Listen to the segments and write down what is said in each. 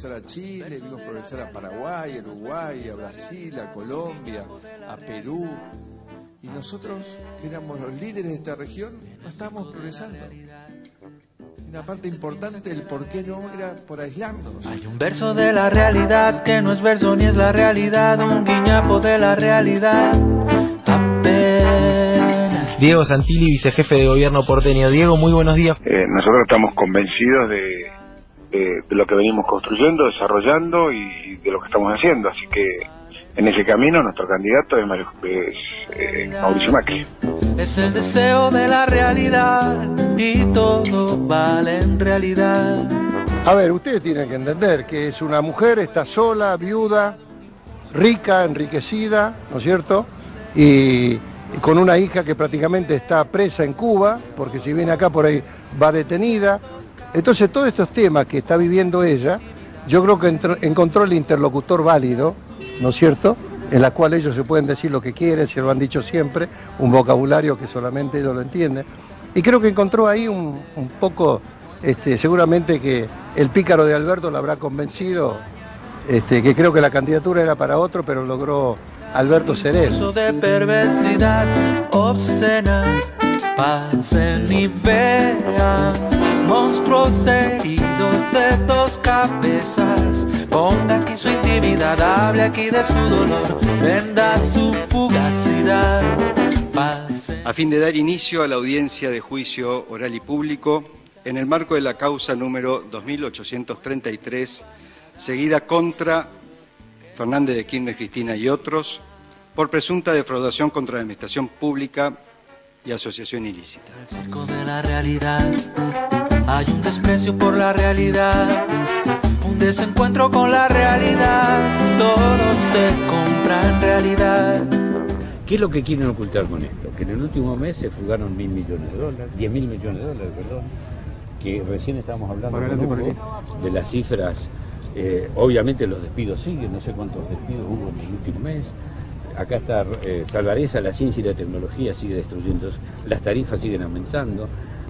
progresar a Chile, vimos progresar a Paraguay, a Uruguay, a Brasil, a Colombia, a Perú. Y nosotros, que éramos los líderes de esta región, no estábamos progresando. Una parte importante del por qué no era por aislarnos. Hay un verso de la realidad que no es verso ni es la realidad, un guiñapo de la realidad. Diego Santilli, vicejefe de gobierno porteño. Diego, muy buenos días. Eh, nosotros estamos convencidos de, de, de lo que venimos construyendo, desarrollando y de lo que estamos haciendo. Así que en ese camino nuestro candidato es, Mario- es, eh, Mauricio Macri. Es el deseo de la realidad y todo vale en realidad. A ver, ustedes tienen que entender que es una mujer, está sola, viuda, rica, enriquecida, ¿no es cierto? Y, y con una hija que prácticamente está presa en Cuba, porque si viene acá por ahí va detenida. Entonces todos estos temas que está viviendo ella, yo creo que encontró el interlocutor válido, ¿no es cierto? En la cual ellos se pueden decir lo que quieren, se lo han dicho siempre, un vocabulario que solamente ellos lo entienden. Y creo que encontró ahí un, poco, este, seguramente que el pícaro de Alberto la habrá convencido, este, que creo que la candidatura era para otro, pero logró Alberto ser él. Eso de perversidad obscena. Pasen y vean monstruos heridos de dos cabezas. Ponga aquí su intimidad, hable aquí de su dolor, venda su fugacidad. Pasen. a fin de dar inicio a la audiencia de juicio oral y público en el marco de la causa número 2833, seguida contra Fernández de Kirchner Cristina y otros, por presunta defraudación contra la administración pública y asociación ilícita. el circo de la realidad. Hay un desprecio por la realidad, un desencuentro con la realidad. Todo se compra en realidad. ¿Qué es lo que quieren ocultar con esto? Que en el último mes se fugaron mil millones de dólares, diez mil millones de dólares, perdón, que recién estábamos hablando con Hugo de las cifras. eh, obviamente los despidos siguen, no sé cuántos despidos hubo en el último mes. Acá está eh, Salvareza, la ciencia y la tecnología sigue destruyendo, las tarifas siguen aumentando.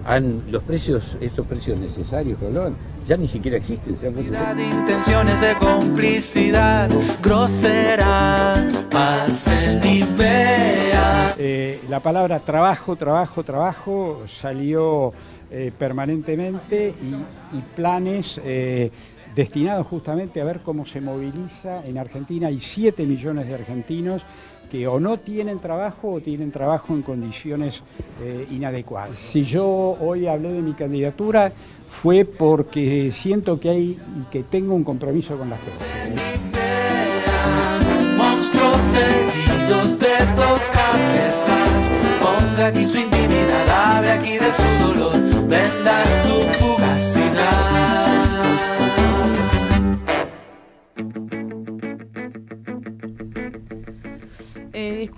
Han, los precios, estos precios necesarios que hablaban, ya ni siquiera existen. ¿se de intenciones de complicidad grosera. Pasen y vean. Eh, la palabra trabajo, trabajo, trabajo salió eh, permanentemente y, y planes eh, destinados justamente a ver cómo se moviliza. En Argentina hay 7 millones de argentinos que o no tienen trabajo o tienen trabajo en condiciones eh, inadecuadas. Si yo hoy hablé de mi candidatura fue porque siento que hay y que tengo un compromiso con la gente.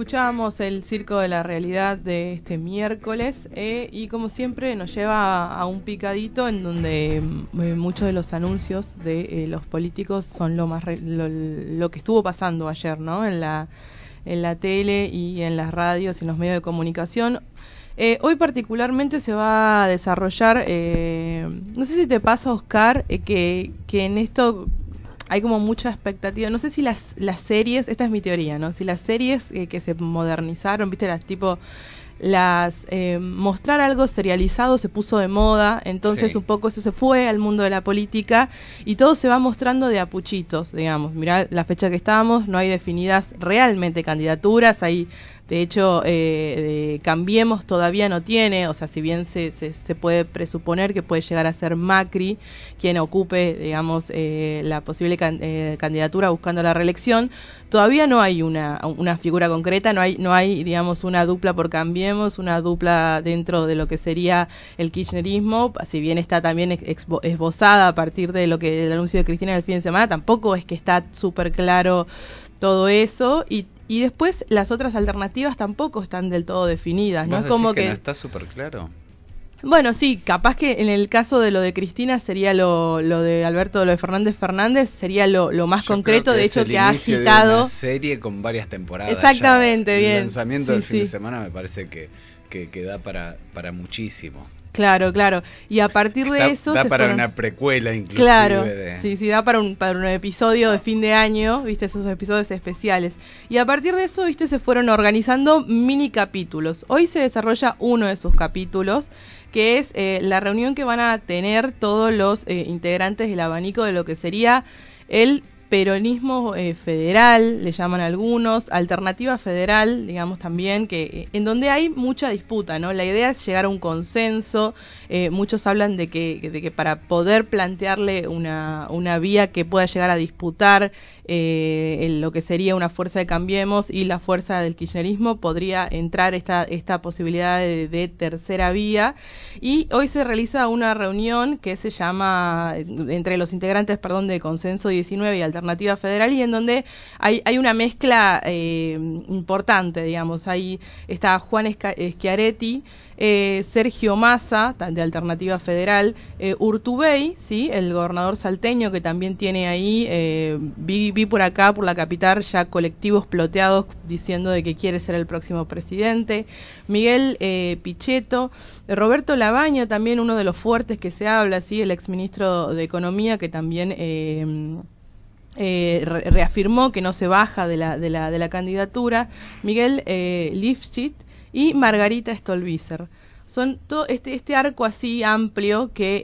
Escuchábamos el Circo de la Realidad de este miércoles eh, y como siempre nos lleva a un picadito en donde mm, eh, muchos de los anuncios de eh, los políticos son lo más lo, que estuvo pasando ayer, ¿no? En la en la tele y en las radios y en los medios de comunicación. Hoy particularmente se va a desarrollar, no sé si te pasa, Oscar, que, que en esto hay como mucha expectativa. No sé si las, las series, esta es mi teoría, ¿no? Si las series eh, que se modernizaron, viste, las tipo, las eh, mostrar algo serializado se puso de moda, entonces Sí. un poco eso se fue al mundo de la política y todo se va mostrando de apuchitos, digamos. Mirá la fecha que estamos, no hay definidas realmente candidaturas, hay de hecho, eh, Cambiemos todavía no tiene, o sea, si bien se, se, puede presuponer que puede llegar a ser Macri quien ocupe, digamos, eh, la posible can- eh, candidatura buscando la reelección, todavía no hay una, una figura concreta, no hay, no hay, digamos, una dupla por Cambiemos, una dupla dentro de lo que sería el kirchnerismo, si bien está también esbozada a partir de lo que el anuncio de Cristina el fin de semana, tampoco es que está súper claro todo eso y, y después las otras alternativas tampoco están del todo definidas, no ¿Vos es como que, no está súper claro? bueno, sí, capaz que en el caso de lo de Cristina sería lo, lo de Alberto, lo de Fernández Fernández sería lo, lo más Yo concreto, de hecho que ha inicio de agitado. una serie con varias temporadas. Exactamente, ya. bien. El lanzamiento Sí, del fin de semana me parece que, que, que da para, para muchísimo. Claro, claro. Y a partir de Da- eso... da se para fueron- una precuela inclusive. Claro, de- sí, sí, da para un, para un episodio de fin de año, viste, esos episodios especiales. Y a partir de eso, viste, se fueron organizando mini capítulos. Hoy se desarrolla uno de sus capítulos, que es eh, la reunión que van a tener todos los eh, integrantes del abanico de lo que sería el peronismo eh, federal, le llaman algunos, alternativa federal, digamos también, que eh, en donde hay mucha disputa, ¿no? La idea es llegar a un consenso, eh, muchos hablan de que, de que para poder plantearle una, una vía que pueda llegar a disputar eh, en lo que sería una fuerza de Cambiemos y la fuerza del kirchnerismo, podría entrar esta, esta posibilidad de, de tercera vía. Y hoy se realiza una reunión que se llama, eh, entre los integrantes, perdón, de Consenso 19 y Alternativa Federal, y en donde hay, hay una mezcla eh, importante, digamos. Ahí está Juan Esca- eh, Sergio Massa, de Alternativa Federal, eh, Urtubey, ¿sí? el gobernador salteño que también tiene ahí, eh, vi, por acá, por la capital, ya colectivos ploteados diciendo de que quiere ser el próximo presidente, Miguel eh, Pichetto, Roberto Labaña, también uno de los fuertes que se habla, ¿sí? el exministro de Economía que también... re- reafirmó que no se baja de la, de la, de la candidatura, Miguel eh, y Margarita Stolbizer. Son todo este, este arco así amplio que eh,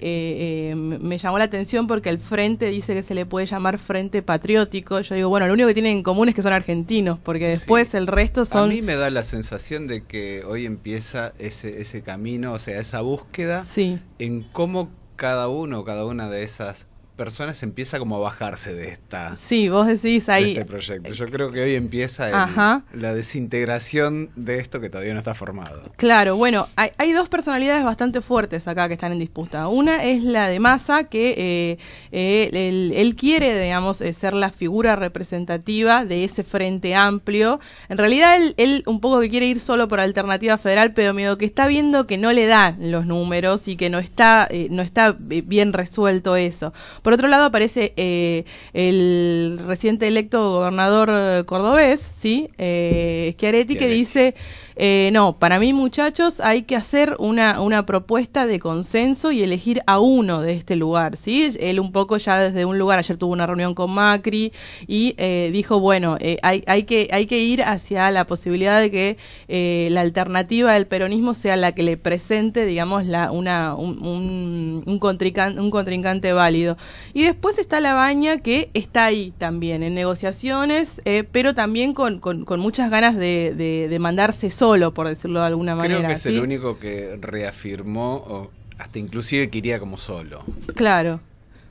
eh, me llamó la atención porque el frente dice que se le puede llamar frente patriótico. Yo digo, bueno, lo único que tienen en común es que son argentinos, porque después el resto son... A mí me da la sensación de que hoy empieza ese, ese camino, o sea, esa búsqueda Sí. en cómo cada uno, cada una de esas personas empieza como a bajarse de esta Sí, vos decís de ahí... este proyecto. Yo creo que hoy empieza el- la desintegración de esto que todavía no está formado. Claro, bueno, hay, hay dos personalidades bastante fuertes acá que están en disputa. Una es la de Massa, que eh, eh, él, él quiere, digamos, eh, ser la figura representativa de ese frente amplio. En realidad, él, él un poco que quiere ir solo por alternativa federal, pero medio que está viendo que no le dan los números y que no está, eh, no está bien resuelto eso. Por otro lado, aparece eh, el reciente electo gobernador eh, cordobés, ¿sí? Eh, Schiaretti, que dice, eh, no, para mí muchachos hay que hacer una, una propuesta de consenso y elegir a uno de este lugar, ¿sí? Él un poco ya desde un lugar, ayer tuvo una reunión con Macri y eh, dijo, bueno, eh, hay, hay, que, hay que ir hacia la posibilidad de que eh, la alternativa del peronismo sea la que le presente, digamos, la, una, un, un, un contrincante, válido. Y después está la baña que está ahí también, en negociaciones, pero también con, con, muchas ganas de, de, de mandarse solo, por decirlo de alguna manera. Creo que es ¿sí? el único que reafirmó, o hasta inclusive que iría como solo. Claro,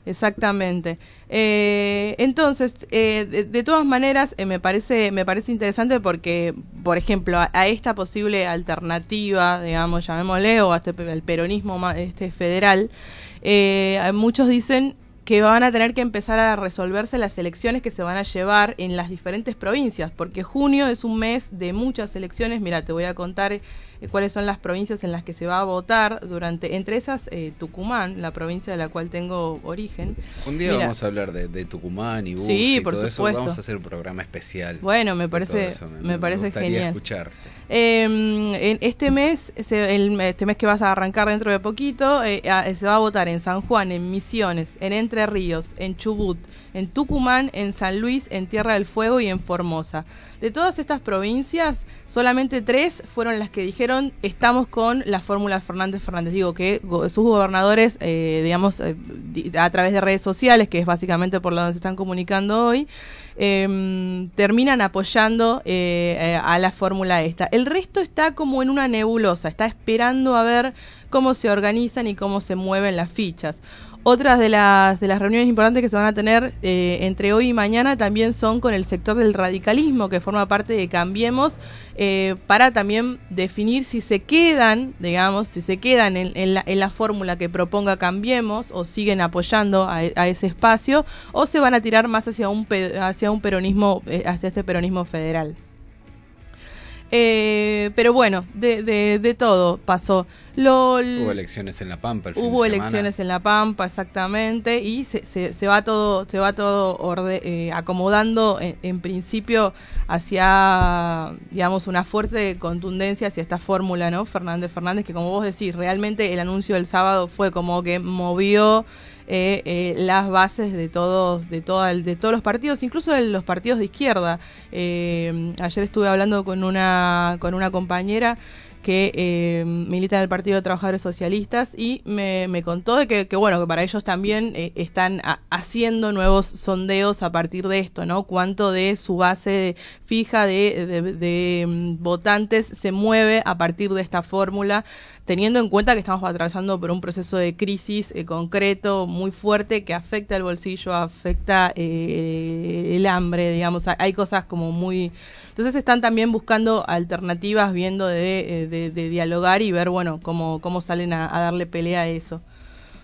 exactamente. Eh, entonces, eh, de, de todas maneras, eh, me parece me parece interesante porque, por ejemplo, a, a esta posible alternativa, digamos, llamémosle, o a pe- el peronismo este federal, eh, muchos dicen que van a tener que empezar a resolverse las elecciones que se van a llevar en las diferentes provincias, porque junio es un mes de muchas elecciones. Mira, te voy a contar eh, cuáles son las provincias en las que se va a votar durante, entre esas eh, Tucumán, la provincia de la cual tengo origen. Un día Mira, vamos a hablar de, de Tucumán y Bus Sí, y por todo eso. supuesto. Vamos a hacer un programa especial. Bueno, me parece- eso. me parece gustaría genial. escucharte. Eh, en este mes, se- el- este mes que vas a arrancar dentro de poquito, eh, a- se va a votar en San Juan, en Misiones, en Entre Ríos, en Chubut, en Tucumán, en San Luis, en Tierra del Fuego y en Formosa. De todas estas provincias, solamente tres fueron las que dijeron estamos con la fórmula Fernández Fernández. Digo que sus gobernadores, eh, digamos, eh, a través de redes sociales, que es básicamente por donde se están comunicando hoy, eh, terminan apoyando eh, a la fórmula esta. El resto está como en una nebulosa, está esperando a ver cómo se organizan y cómo se mueven las fichas. Otras de las, de las reuniones importantes que se van a tener eh, entre hoy y mañana también son con el sector del radicalismo, que forma parte de Cambiemos, eh, para también definir si se quedan, digamos, si se quedan en, en la, en la fórmula que proponga Cambiemos o siguen apoyando a, ese espacio, o se van a tirar más hacia un, hacia un peronismo, eh, hacia este peronismo federal. Eh, pero bueno, de, de, de todo pasó. Lo, Hubo elecciones en La Pampa el fin Hubo de elecciones en La Pampa, exactamente, y se, se, se va todo, se va todo orde- eh, acomodando en, en principio hacia, digamos, una fuerte contundencia hacia esta fórmula, ¿no? Fernández Fernández, que como vos decís, realmente el anuncio del sábado fue como que movió eh, eh, las bases de todos, de toda el- de todos los partidos, incluso de los partidos de izquierda. Eh, ayer estuve hablando con una, con una compañera que eh, milita en el Partido de Trabajadores Socialistas y me, contó de que, bueno, que para ellos también eh, están haciendo nuevos sondeos a partir de esto, ¿no? Cuánto de su base fija de, de- de, mm, votantes se mueve a partir de esta fórmula, teniendo en cuenta que estamos atravesando por un proceso de crisis eh, concreto muy fuerte que afecta el bolsillo, afecta eh, el hambre, digamos, hay cosas como muy... Entonces están también buscando alternativas, viendo de, eh, de- de dialogar y ver, bueno, cómo, cómo salen a, a darle pelea a eso.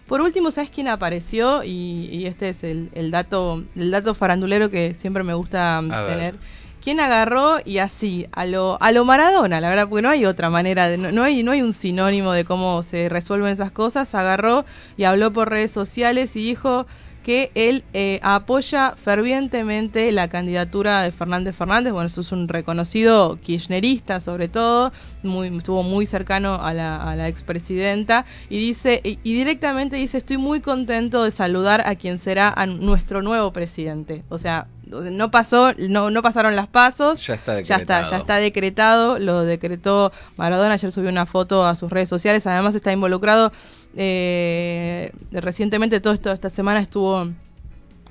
Por último, ¿sabes quién apareció? Y, y este es el, el dato el dato farandulero que siempre me gusta A ver. tener. ¿Quién agarró y así, a lo, a lo Maradona, la verdad, porque no hay otra manera, de, no, no hay, no hay un sinónimo de cómo se resuelven esas cosas, agarró y habló por redes sociales y dijo que él eh, apoya fervientemente la candidatura de Fernández Fernández, bueno, eso es un reconocido kirchnerista sobre todo, muy, estuvo muy cercano a la, a la expresidenta, y dice, y, y directamente dice, estoy muy contento de saludar a quien será a nuestro nuevo presidente. O sea, no pasó, no, no pasaron las pasos, Ya está ya está, decretado. ya está decretado, lo decretó Maradona, ayer subió una foto a sus redes sociales, además está involucrado, eh, recientemente todo esto, esta semana estuvo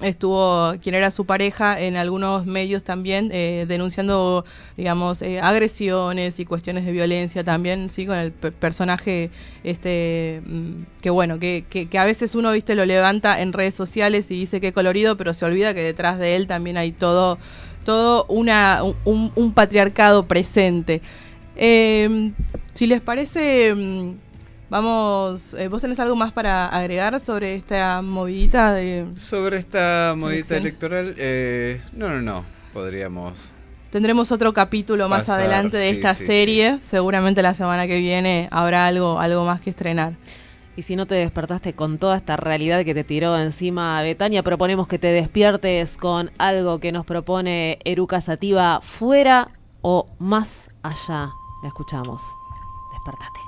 estuvo quien era su pareja en algunos medios también eh, denunciando digamos eh, agresiones y cuestiones de violencia también sí con el pe- personaje este mm, que bueno que, que, a veces uno viste lo levanta en redes sociales y dice que colorido pero se olvida que detrás de él también hay todo todo una un, patriarcado presente. Eh, si les parece mm, Vamos, eh, ¿vos tenés algo más para agregar sobre esta movidita de... Sobre esta Elección. electoral, eh, no, no, no, podríamos... Tendremos otro capítulo más adelante de sí, esta sí, serie. Seguramente la semana que viene habrá algo, algo más que estrenar. Y si no te despertaste con toda esta realidad que te tiró encima Betania, proponemos que te despiertes con algo que nos propone Eruca Sativa fuera o más allá. La escuchamos. Despertate.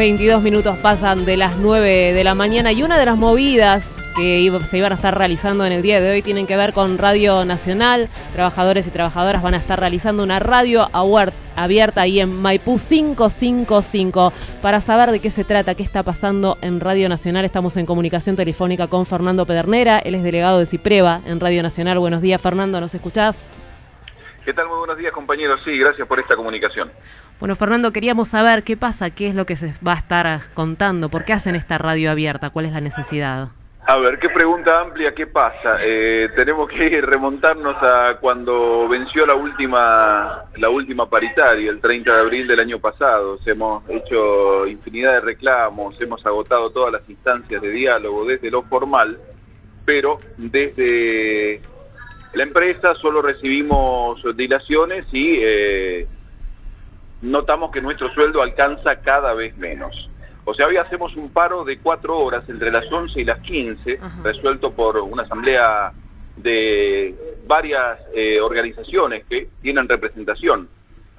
22 minutos pasan de las 9 de la mañana y una de las movidas que se iban a estar realizando en el día de hoy tienen que ver con Radio Nacional. Trabajadores y trabajadoras van a estar realizando una radio abierta ahí en Maipú 555. Para saber de qué se trata, qué está pasando en Radio Nacional, estamos en comunicación telefónica con Fernando Pedernera. Él es delegado de Cipreva en Radio Nacional. Buenos días, Fernando, ¿nos escuchás? ¿Qué tal? Muy buenos días, compañeros. Sí, gracias por esta comunicación. Bueno, Fernando, queríamos saber qué pasa, qué es lo que se va a estar contando, por qué hacen esta radio abierta, cuál es la necesidad. A ver, qué pregunta amplia, ¿qué pasa? Eh, tenemos que remontarnos a cuando venció la última, la última paritaria, el 30 de abril del año pasado. Hemos hecho infinidad de reclamos, hemos agotado todas las instancias de diálogo desde lo formal, pero desde la empresa solo recibimos dilaciones y eh, notamos que nuestro sueldo alcanza cada vez menos. O sea, hoy hacemos un paro de cuatro horas entre las 11 y las 15, resuelto por una asamblea de varias eh, organizaciones que tienen representación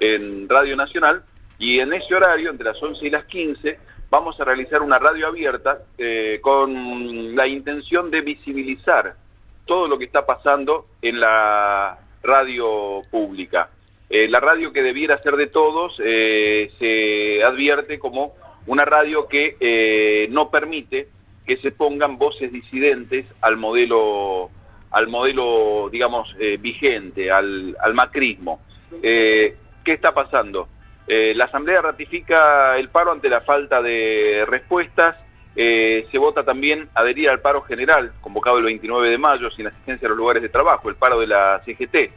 en Radio Nacional y en ese horario, entre las 11 y las 15, vamos a realizar una radio abierta eh, con la intención de visibilizar todo lo que está pasando en la radio pública. Eh, la radio que debiera ser de todos eh, se advierte como una radio que eh, no permite que se pongan voces disidentes al modelo, al modelo digamos, vigente, al, al macrismo. ¿Qué está pasando? La Asamblea ratifica el paro ante la falta de respuestas. Se vota también adherir al paro general, convocado el 29 de mayo, sin asistencia a los lugares de trabajo, el paro de la CGT.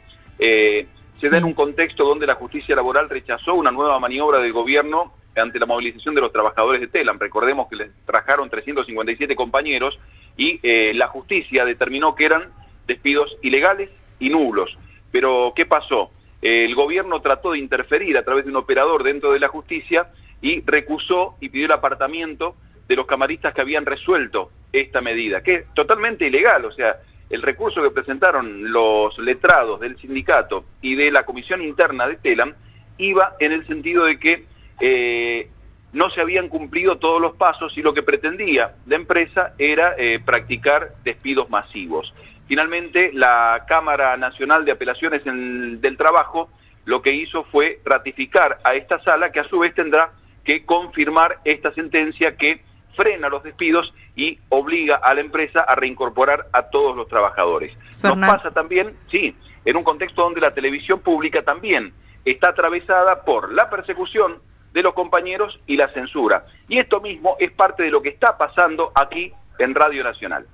Se da en un contexto donde la justicia laboral rechazó una nueva maniobra del gobierno ante la movilización de los trabajadores de Telam. Recordemos que les trajeron 357 compañeros y eh, la justicia determinó que eran despidos ilegales y nulos. Pero, ¿qué pasó? Eh, el gobierno trató de interferir a través de un operador dentro de la justicia y recusó y pidió el apartamiento de los camaristas que habían resuelto esta medida, que es totalmente ilegal, o sea, el recurso que presentaron los letrados del sindicato y de la comisión interna de Telam iba en el sentido de que eh, no se habían cumplido todos los pasos y lo que pretendía la empresa era eh, practicar despidos masivos. Finalmente, la Cámara Nacional de Apelaciones del Trabajo lo que hizo fue ratificar a esta sala que a su vez tendrá que confirmar esta sentencia que frena los despidos y obliga a la empresa a reincorporar a todos los trabajadores. Nos pasa también, sí, en un contexto donde la televisión pública también está atravesada por la persecución de los compañeros y la censura. Y esto mismo es parte de lo que está pasando aquí en Radio Nacional.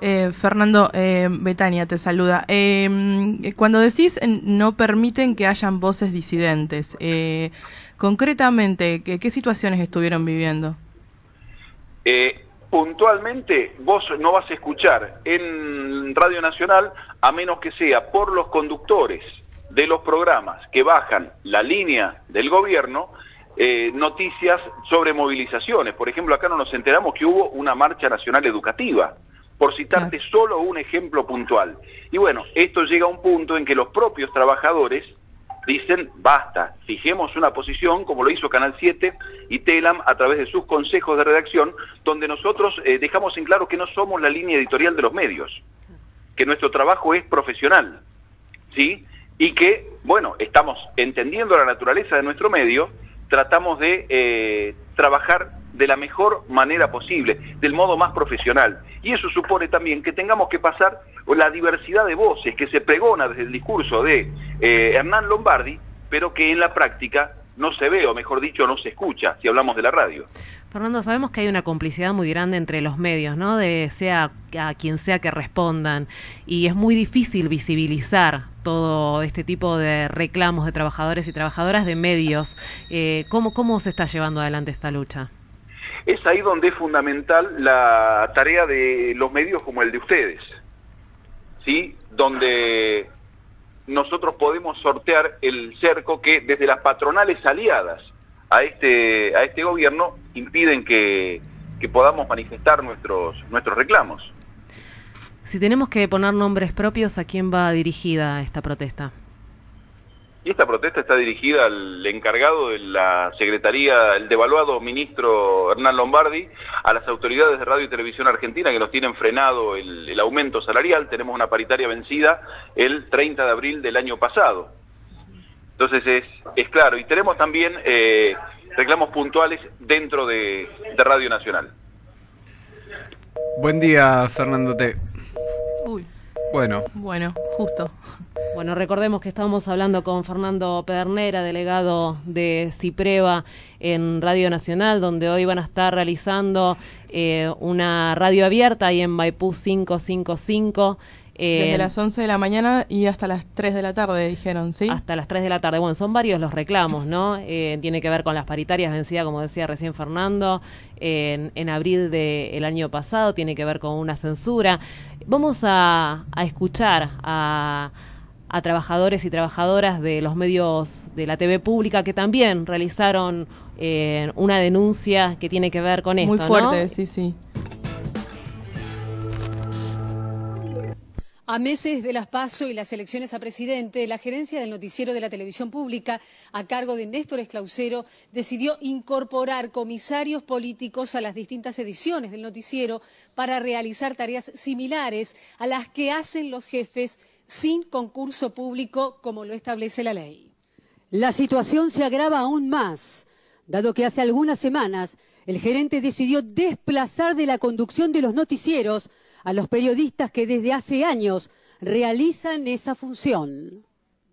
Eh, Fernando, eh, Betania te saluda. Eh, cuando decís no permiten que hayan voces disidentes, eh, concretamente, ¿qué, ¿qué situaciones estuvieron viviendo? Eh, puntualmente vos no vas a escuchar en Radio Nacional a menos que sea por los conductores de los programas que bajan la línea del gobierno eh, noticias sobre movilizaciones. Por ejemplo, acá no nos enteramos que hubo una marcha nacional educativa, por citarte solo un ejemplo puntual. Y bueno, esto llega a un punto en que los propios trabajadores dicen, basta, fijemos una posición, como lo hizo Canal 7 y Telam a través de sus consejos de redacción, donde nosotros eh, dejamos en claro que no somos la línea editorial de los medios, que nuestro trabajo es profesional, ¿sí? Y que, bueno, estamos entendiendo la naturaleza de nuestro medio, tratamos de eh, trabajar de la mejor manera posible, del modo más profesional. Y eso supone también que tengamos que pasar la diversidad de voces que se pregona desde el discurso de eh, Hernán Lombardi, pero que en la práctica no se ve, o mejor dicho, no se escucha, si hablamos de la radio. Fernando, sabemos que hay una complicidad muy grande entre los medios, ¿no? De sea a quien sea que respondan. Y es muy difícil visibilizar todo este tipo de reclamos de trabajadores y trabajadoras de medios. Eh, ¿cómo, ¿Cómo se está llevando adelante esta lucha? Es ahí donde es fundamental la tarea de los medios como el de ustedes, ¿sí? Donde nosotros podemos sortear el cerco que desde las patronales aliadas a este, a este gobierno impiden que, que podamos manifestar nuestros, nuestros reclamos. Si tenemos que poner nombres propios, ¿a quién va dirigida esta protesta? Y esta protesta está dirigida al encargado de la Secretaría, el devaluado ministro Hernán Lombardi, a las autoridades de Radio y Televisión Argentina que nos tienen frenado el, aumento salarial. Tenemos una paritaria vencida el 30 de abril del año pasado. Entonces es, es claro. Y tenemos también eh, reclamos puntuales dentro de, de Radio Nacional. Buen día, Fernando T. Bueno, bueno, justo. Bueno, recordemos que estábamos hablando con Fernando Pedernera, delegado de Cipreva en Radio Nacional, donde hoy van a estar realizando eh, una radio abierta ahí en Maipú 555. Eh, Desde las 11 de la mañana y hasta las 3 de la tarde, dijeron, ¿sí? hasta las 3 de la tarde. Bueno, son varios los reclamos, ¿no? Eh, tiene que ver con las paritarias vencidas, como decía recién Fernando, en, en abril del año pasado, tiene que ver con una censura. Vamos a, a escuchar a, a trabajadores y trabajadoras de los medios de la TV pública que también realizaron eh, una denuncia que tiene que ver con esto, Muy ¿no? fuerte, sí, sí. A meses de las PASO y las elecciones a presidente, la gerencia del noticiero de la televisión pública, a cargo de Néstor Esclausero, decidió incorporar comisarios políticos a las distintas ediciones del noticiero para realizar tareas similares a las que hacen los jefes sin concurso público, como lo establece la ley. La situación se agrava aún más, dado que hace algunas semanas el gerente decidió desplazar de la conducción de los noticieros a los periodistas que desde hace años realizan esa función.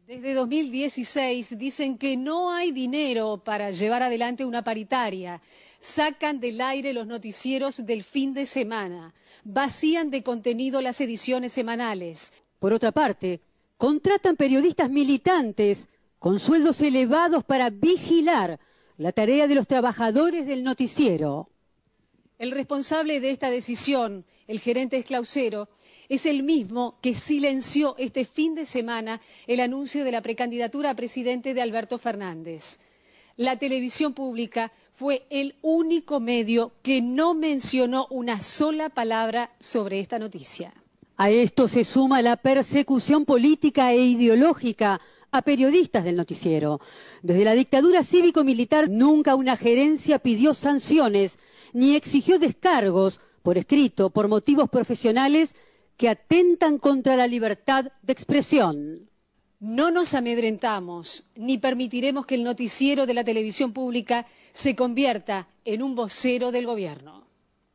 Desde 2016 dicen que no hay dinero para llevar adelante una paritaria. Sacan del aire los noticieros del fin de semana. Vacían de contenido las ediciones semanales. Por otra parte, contratan periodistas militantes con sueldos elevados para vigilar la tarea de los trabajadores del noticiero. El responsable de esta decisión, el gerente Esclausero, es el mismo que silenció este fin de semana el anuncio de la precandidatura a presidente de Alberto Fernández. La televisión pública fue el único medio que no mencionó una sola palabra sobre esta noticia. A esto se suma la persecución política e ideológica a periodistas del noticiero. Desde la dictadura cívico-militar nunca una gerencia pidió sanciones ni exigió descargos por escrito por motivos profesionales que atentan contra la libertad de expresión. No nos amedrentamos ni permitiremos que el noticiero de la televisión pública se convierta en un vocero del gobierno.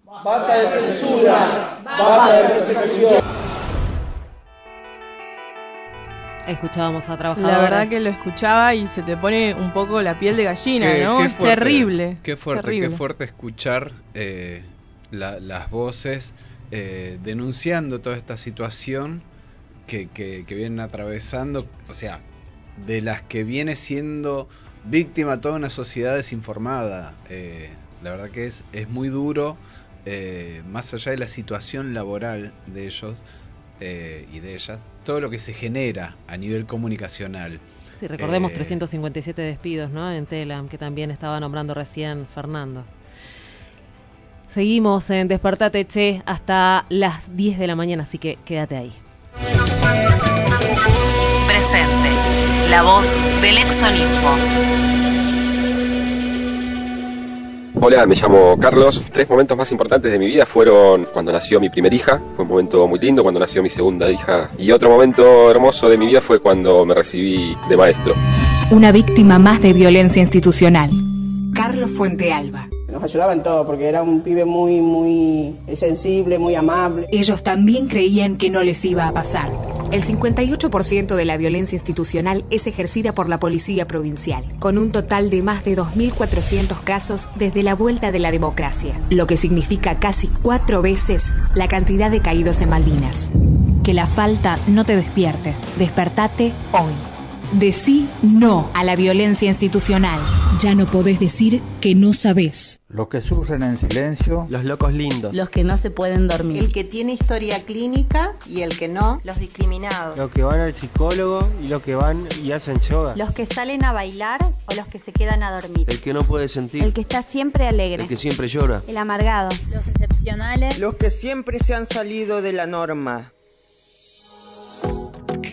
Basta de censura, basta de persecución. Escuchábamos a trabajadores. La verdad que lo escuchaba y se te pone un poco la piel de gallina, Qué- ¿no? qué es terrible. Qué fuerte, terrible. qué fuerte escuchar eh, la- las voces eh, denunciando toda esta situación que, que- que vienen atravesando, o sea, de las que viene siendo víctima toda una sociedad desinformada. Eh, la verdad que es, es muy duro, eh, más allá de la situación laboral de ellos eh, y de ellas, todo lo que se genera a nivel comunicacional. Sí, recordemos Eh, 357 despidos, ¿no? En Telam, que también estaba nombrando recién Fernando. Seguimos en Despertate Che hasta las 10 de la mañana, así que quédate ahí. Presente, la voz del ex Olimpo. Hola, me llamo Carlos. Tres momentos más importantes de mi vida fueron cuando nació mi primera hija, fue un momento muy lindo, cuando nació mi segunda hija. Y otro momento hermoso de mi vida fue cuando me recibí de maestro. Una víctima más de violencia institucional. Carlos Fuentealba. Nos ayudaba en todo porque era un pibe muy, muy sensible, muy amable. Ellos también creían que no les iba a pasar. El 58% de la violencia institucional es ejercida por la Policía Provincial, con un total de más de 2.400 casos desde la vuelta de la democracia, lo que significa casi cuatro veces la cantidad de caídos en Malvinas. Que la falta no te despierte. Despertate hoy. Decí no a la violencia institucional. Ya no podés decir que no sabés. Los que sufren en silencio. Los locos lindos. Los que no se pueden dormir. El que tiene historia clínica y el que no. Los discriminados. Los que van al psicólogo y los que van y hacen yoga. Los que salen a bailar o los que se quedan a dormir. El que no puede sentir. El que está siempre alegre. El que siempre llora. El amargado. Los excepcionales. Los que siempre se han salido de la norma.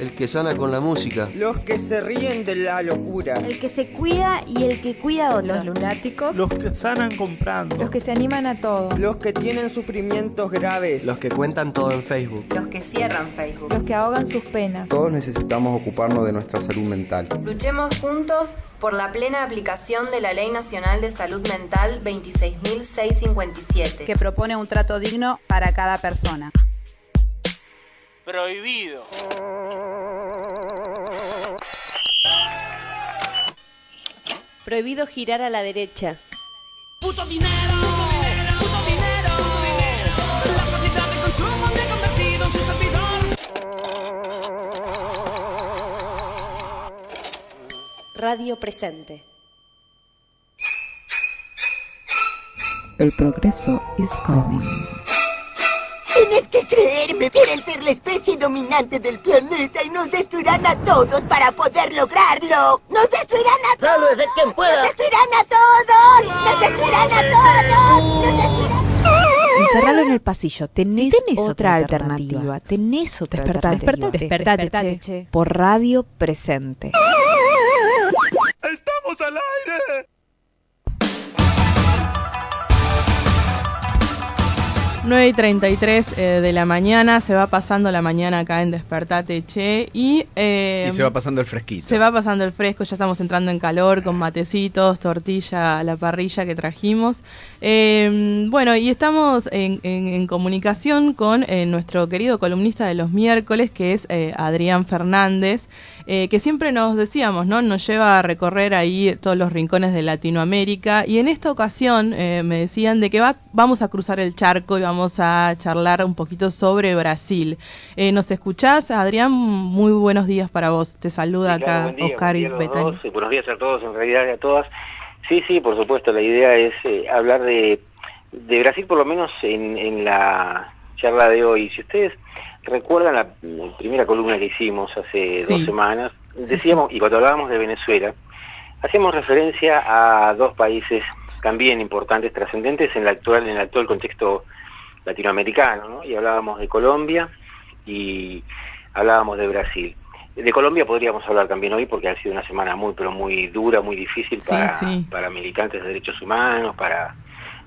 El que sana con la música, los que se ríen de la locura, el que se cuida y el que cuida a otros, los lunáticos, los que sanan comprando, los que se animan a todo, los que tienen sufrimientos graves, los que cuentan todo en Facebook, los que cierran Facebook, los que ahogan sus penas. Todos necesitamos ocuparnos de nuestra salud mental. Luchemos juntos por la plena aplicación de la Ley Nacional de Salud Mental 26.657, que propone un trato digno para cada persona. Prohibido. Prohibido girar a la derecha. Puto dinero, puto dinero, puto dinero. La sociedad de consumo me ha convertido en su servidor. Radio presente. El progreso is coming. Tienes que creerme, quieren ser la especie dominante del planeta y nos destruirán a todos para poder lograrlo. ¡Nos destruirán a todos! ¡Sálvese quien pueda! ¡Nos destruirán a todos! ¡Nos destruirán a todos! ¡Nos destruirán Encerralo en el pasillo. Tenés, tenés otra, alternativa. Tenés otra despertate, alternativa. Despertate, despertate, che. Por Radio Presente. ¡Estamos al aire! 9 y 33 eh, de la mañana, se va pasando la mañana acá en Despertate Che y... Eh, y se va pasando el fresquito. Se va pasando el fresco, ya estamos entrando en calor con matecitos, tortilla a la parrilla que trajimos. Eh, bueno, y estamos en, en, en comunicación con eh, nuestro querido columnista de los miércoles, que es Adrián Fernández, que siempre nos decíamos, ¿no? Nos lleva a recorrer ahí todos los rincones de Latinoamérica y en esta ocasión me decían de que va, vamos a cruzar el charco y vamos a charlar un poquito sobre Brasil. Eh, ¿Nos escuchás, Adrián? Muy buenos días para vos. Te saluda sí, claro, acá día, Oscar y y buenos días a todos, en realidad a todas. Sí, sí, por supuesto, la idea es eh, hablar de, de Brasil por lo menos en, en la charla de hoy. Si ustedes recuerdan la, la primera columna que hicimos hace Sí. dos semanas, Sí, decíamos, y cuando hablábamos de Venezuela, hacíamos referencia a dos países también importantes, trascendentes en, la actual, en el actual contexto latinoamericano, ¿no? Y hablábamos de Colombia y hablábamos de Brasil. De Colombia podríamos hablar también hoy porque ha sido una semana muy, pero muy dura, muy difícil para, sí. para militantes de derechos humanos, para,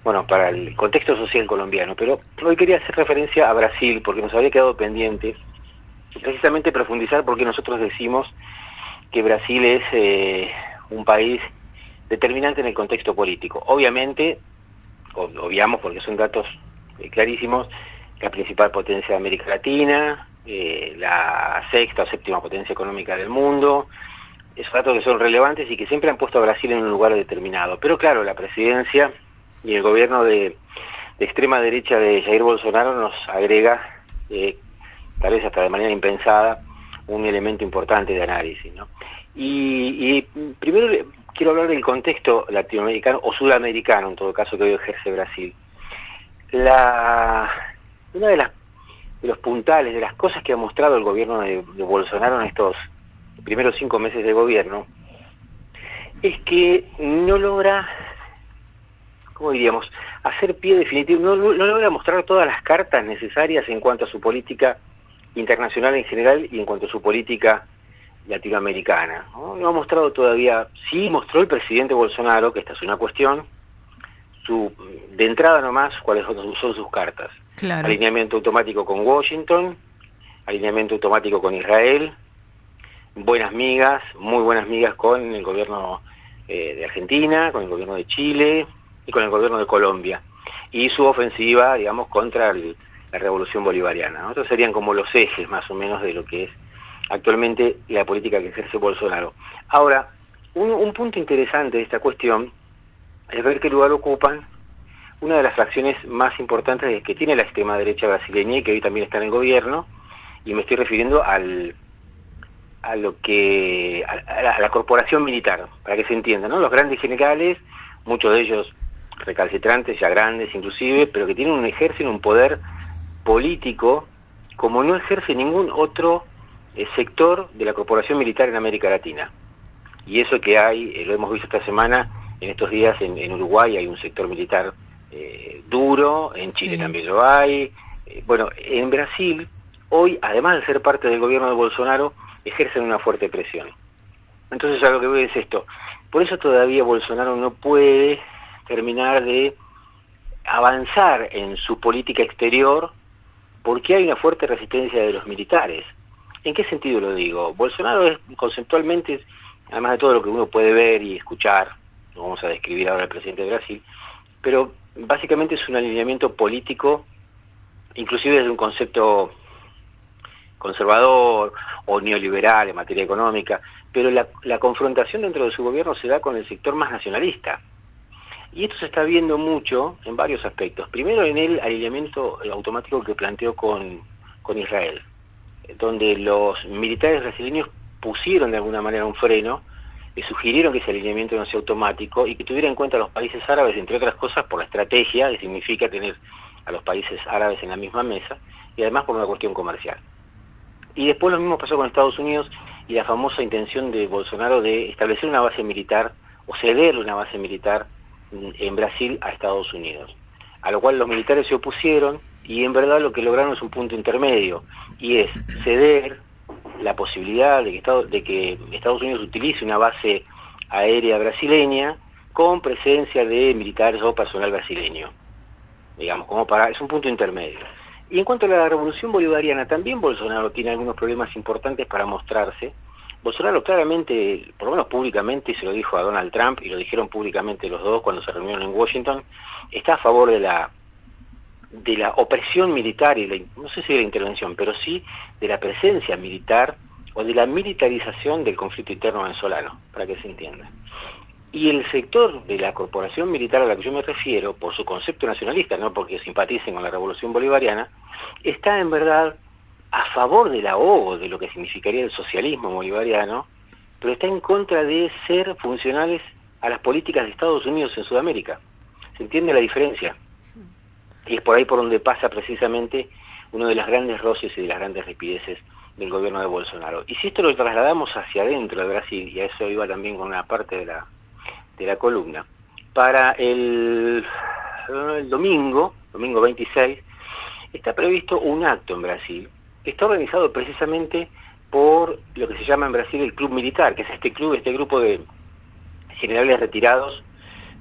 bueno, para el contexto social colombiano. Pero hoy quería hacer referencia a Brasil porque nos había quedado pendiente precisamente profundizar porque nosotros decimos que Brasil es eh, un país determinante en el contexto político. Obviamente, ob- obviamos porque son datos clarísimos, la principal potencia de América Latina, eh, la sexta o séptima potencia económica del mundo, esos datos que son relevantes y que siempre han puesto a Brasil en un lugar determinado. Pero claro, la presidencia y el gobierno de, de extrema derecha de Jair Bolsonaro nos agrega, eh, tal vez hasta de manera impensada, un elemento importante de análisis. ¿no? Y, y primero quiero hablar del contexto latinoamericano o sudamericano, en todo caso, que hoy ejerce Brasil. La, una de, las, de los puntales, de las cosas que ha mostrado el gobierno de, Bolsonaro en estos primeros cinco meses de gobierno, es que no logra, ¿cómo diríamos?, hacer pie definitivo, no, no logra mostrar todas las cartas necesarias en cuanto a su política internacional en general y en cuanto a su política latinoamericana. No, no ha mostrado todavía, sí mostró el presidente Bolsonaro, que esta es una cuestión, su de entrada nomás, cuáles son, sus- son sus cartas. Claro. Alineamiento automático con Washington, alineamiento automático con Israel, buenas migas, muy buenas migas con el gobierno eh, de Argentina, con el gobierno de Chile y con el gobierno de Colombia. Y su ofensiva, digamos, contra el- la revolución bolivariana. ¿no? Estos serían como los ejes más o menos de lo que es actualmente la política que ejerce Bolsonaro. Ahora, un, un punto interesante de esta cuestión es ver qué lugar ocupan una de las fracciones más importantes que tiene la extrema derecha brasileña y que hoy también está en el gobierno, y me estoy refiriendo al a lo que a, a la, a la corporación militar, para que se entienda, ¿no? Los grandes generales, muchos de ellos recalcitrantes, ya grandes inclusive, pero que tienen un ejercen un poder político como no ejerce ningún otro eh, sector de la corporación militar en América Latina. Y eso que hay, eh, lo hemos visto esta semana, en estos días en, en Uruguay hay un sector militar eh, duro, en Chile Sí. también lo hay. Eh, bueno, en Brasil, hoy, además de ser parte del gobierno de Bolsonaro, ejercen una fuerte presión. Entonces a lo que voy es esto. Por eso todavía Bolsonaro no puede terminar de avanzar en su política exterior porque hay una fuerte resistencia de los militares. ¿En qué sentido lo digo? Bolsonaro es conceptualmente, además de todo lo que uno puede ver y escuchar, lo vamos a describir ahora el presidente de Brasil, pero básicamente es un alineamiento político, inclusive desde un concepto conservador o neoliberal en materia económica, pero la, la confrontación dentro de su gobierno se da con el sector más nacionalista. Y esto se está viendo mucho en varios aspectos. Primero en el alineamiento automático que planteó con, con Israel, donde los militares brasileños pusieron de alguna manera un freno, le sugirieron que ese alineamiento no sea automático y que tuviera en cuenta a los países árabes, entre otras cosas, por la estrategia que significa tener a los países árabes en la misma mesa y además por una cuestión comercial. Y después lo mismo pasó con Estados Unidos y la famosa intención de Bolsonaro de establecer una base militar o cederle una base militar en Brasil a Estados Unidos. A lo cual los militares se opusieron y en verdad lo que lograron es un punto intermedio y es ceder la posibilidad de que, Estados, de que Estados Unidos utilice una base aérea brasileña con presencia de militares o personal brasileño. Digamos, como para, es un punto intermedio. Y en cuanto a la revolución bolivariana, también Bolsonaro tiene algunos problemas importantes para mostrarse. Bolsonaro claramente, por lo menos públicamente, se lo dijo a Donald Trump y lo dijeron públicamente los dos cuando se reunieron en Washington, está a favor de la de la opresión militar y la, no sé si de la intervención, pero sí de la presencia militar o de la militarización del conflicto interno venezolano, para que se entienda. Y el sector de la corporación militar a la que yo me refiero, por su concepto nacionalista, no porque simpaticen con la revolución bolivariana, está en verdad a favor del ahogo de lo que significaría el socialismo bolivariano, pero está en contra de ser funcionales a las políticas de Estados Unidos en Sudamérica. ¿Se entiende la diferencia? Y es por ahí por donde pasa precisamente uno de las grandes roces y de las grandes ripideces del gobierno de Bolsonaro. Y si esto lo trasladamos hacia adentro de Brasil, y a eso iba también con una parte de la, de la columna, para el, el domingo, domingo 26, está previsto un acto en Brasil que está organizado precisamente por lo que se llama en Brasil el Club Militar, que es este club, este grupo de generales retirados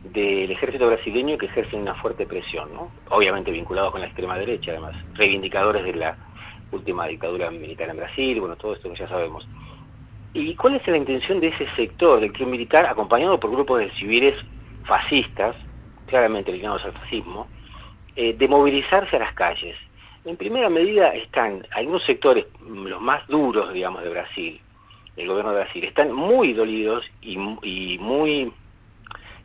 del ejército brasileño que ejercen una fuerte presión, ¿no? obviamente vinculados con la extrema derecha, además, reivindicadores de la última dictadura militar en Brasil, bueno, todo esto ya sabemos. ¿Y cuál es la intención de ese sector del club militar, acompañado por grupos de civiles fascistas, claramente ligados al fascismo, eh, de movilizarse a las calles? En primera medida están algunos sectores, los más duros, digamos, de Brasil, del gobierno de Brasil, están muy dolidos y, y muy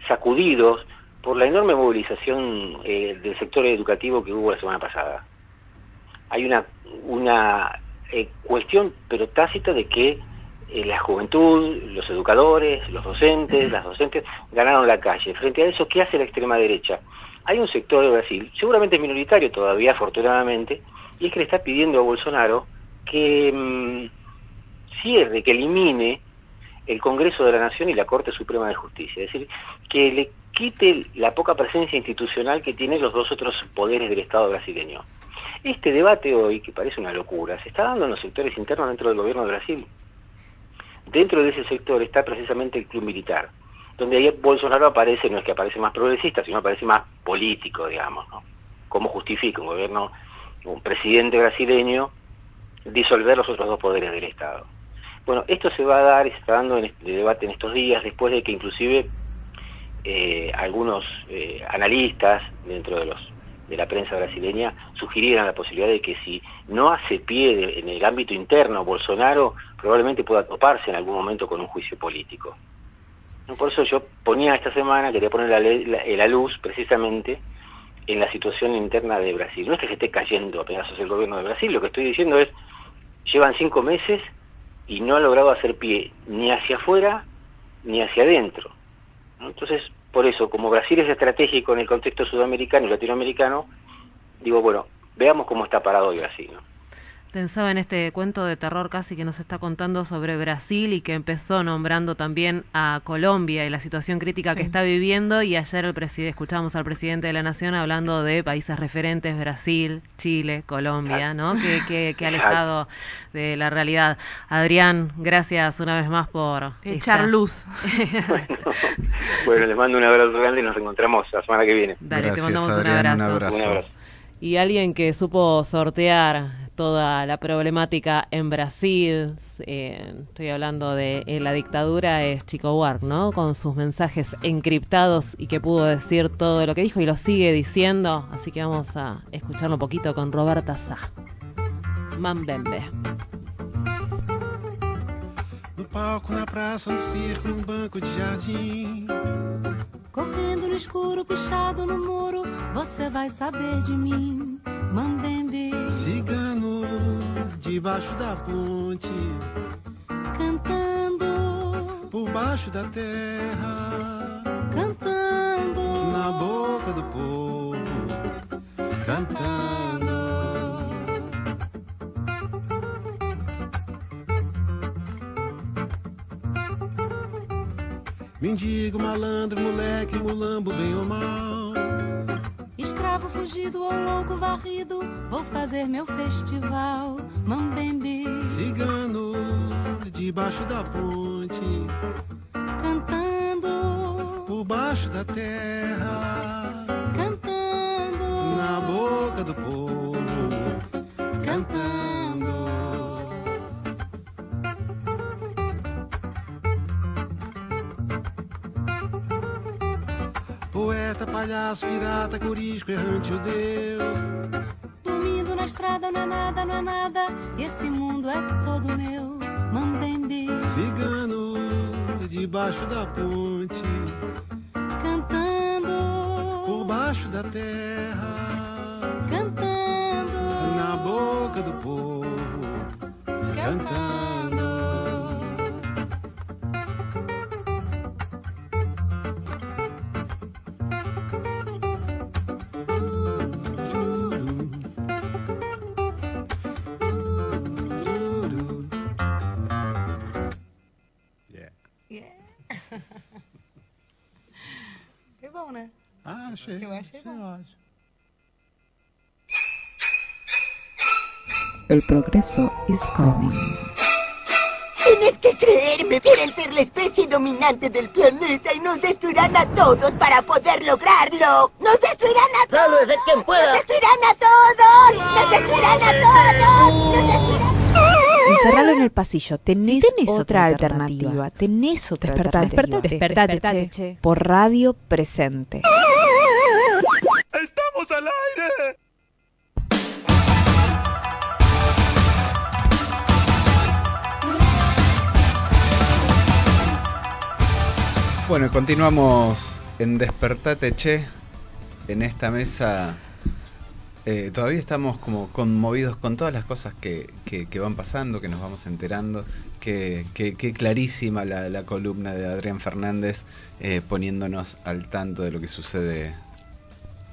sacudidos por la enorme movilización eh, del sector educativo que hubo la semana pasada. Hay una, una eh, cuestión, pero tácita, de que eh, la juventud, los educadores, los docentes, las docentes ganaron la calle. Frente a eso, ¿qué hace la extrema derecha? Hay un sector de Brasil, seguramente minoritario todavía, afortunadamente, y es que le está pidiendo a Bolsonaro que mmm, cierre, que elimine el Congreso de la Nación y la Corte Suprema de Justicia. Es decir, que le quite la poca presencia institucional que tienen los dos otros poderes del Estado brasileño. Este debate hoy, que parece una locura, se está dando en los sectores internos dentro del gobierno de Brasil. Dentro de ese sector está precisamente el club militar, donde ahí Bolsonaro aparece, no es que aparece más progresista, sino aparece más político, digamos, ¿no? ¿Cómo justifica un gobierno, un presidente brasileño disolver los otros dos poderes del Estado? Bueno, esto se va a dar se está dando en este debate en estos días, después de que inclusive eh, algunos eh, analistas dentro de los de la prensa brasileña sugirieran la posibilidad de que si no hace pie en el ámbito interno Bolsonaro, probablemente pueda toparse en algún momento con un juicio político. Por eso yo ponía esta semana, quería poner la, la, la luz precisamente en la situación interna de Brasil. No es que se esté cayendo a pedazos el gobierno de Brasil, lo que estoy diciendo es, llevan cinco meses y no ha logrado hacer pie ni hacia afuera ni hacia adentro. Entonces, por eso, como Brasil es estratégico en el contexto sudamericano y latinoamericano, digo, bueno, veamos cómo está parado hoy Brasil. ¿no? Pensaba en este cuento de terror casi que nos está contando sobre Brasil y que empezó nombrando también a Colombia y la situación crítica que está viviendo y ayer el presidente escuchamos al presidente de la nación hablando de países referentes Brasil, Chile, Colombia, ¿no? Que, que, que alejado de la realidad. Adrián, gracias una vez más por echar esta- luz. Bueno, les mando un abrazo grande y nos reencontramos la semana que viene. Dale, te mandamos un Adrián, un abrazo. abrazo. Un abrazo. Y alguien que supo sortear toda la problemática en Brasil, eh, estoy hablando de eh, la dictadura, es Chico Buarque, ¿no? Con sus mensajes encriptados y que pudo decir todo lo que dijo y lo sigue diciendo. Así que vamos a escucharlo un poquito con Roberta Sá. Mambembe. No palco, na praça, no circo, no banco de jardim. Correndo no escuro, pichado no muro, você vai saber de mim, Mambembe. Cigano, debaixo da ponte. Cantando, Por baixo da terra. cantando, Na boca do povo. Cantando. Mendigo, malandro, moleque, mulambo, bem ou mal. Escravo fugido ou louco varrido, vou fazer meu festival, Mambembe. Cigano, debaixo da ponte. Cantando, Por baixo da terra. Palhaço, pirata, corisco, errante, judeu. Dormindo na estrada não é nada, não é nada. Esse mundo é todo meu, Mambembe. Cigano, debaixo da ponte. Cantando, Por baixo da terra. cantando, Na boca do povo. Cantando. Foi bom, né? Ah, achei. Eu achei bom. ótimo. El progreso is coming. Tienes que creerme, quieren ser la especie dominante del planeta y nos destruirán a todos para poder lograrlo. ¡Nos destruirán a todos! ¡Sálvese quien pueda! ¡Nos destruirán a todos! ¡Nos destruirán a todos! ¡Nos destruirán! Encerralo en el pasillo. Tenés, otra alternativa. Tenés otra Despertate, alternativa. despertate, Despertate, che. che. Por radio presente. ¡Estamos al aire! Bueno, continuamos en Despertate Che, en esta mesa. Eh, todavía estamos como conmovidos con todas las cosas que, que- que van pasando, que nos vamos enterando. Que, que- clarísima la, la columna de Adrián Fernández eh, poniéndonos al tanto de lo que sucede